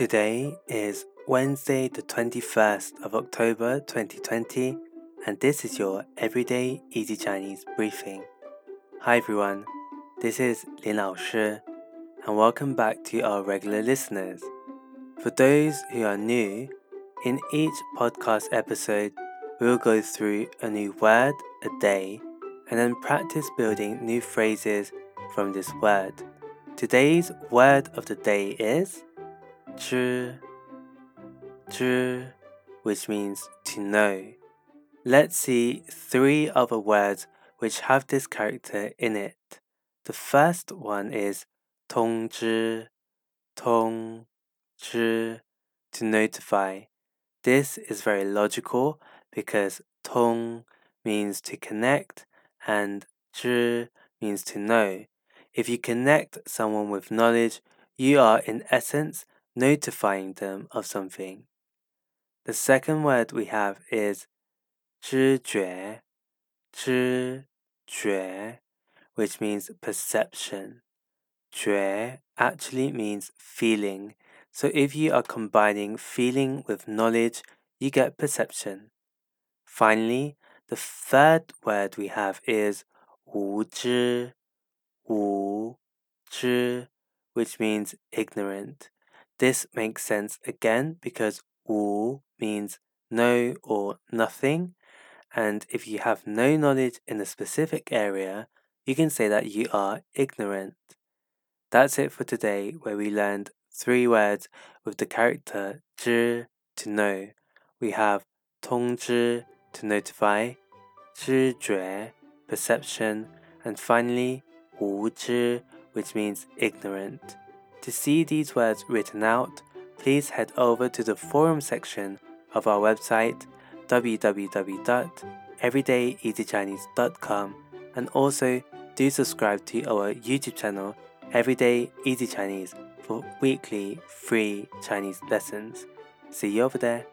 Today is Wednesday, the 21st of October 2020, and this is your Everyday Easy Chinese briefing. Hi everyone, this is Lin Lao Shi, and welcome back to our regular listeners. For those who are new, in each podcast episode, we will go through a new word a day and then practice building new phrases from this word. Today's word of the day is 知，知，which means to know. Let's see three other words which have this character in it. The first one is 通知，通，知，to notify. This is very logical because tong means to connect and 知 means to know. If you connect someone with knowledge, you are in essence notifying them of something. The second word we have is 知觉,知觉, which means perception. 觉 actually means feeling. So if you are combining feeling with knowledge, you get perception. Finally, the third word we have is 无知,无知, which means ignorant. This makes sense again because wu means no or nothing. And if you have no knowledge in a specific area, you can say that you are ignorant. That's it for today, where we learned three words with the character 知 to know. We have 通知 to notify, 知觉 perception, and finally 无知 which means ignorant. To see these words written out, please head over to the forum section of our website www.everydayeasychinese.com and also do subscribe to our YouTube channel Everyday Easy Chinese for weekly free Chinese lessons. See you over there.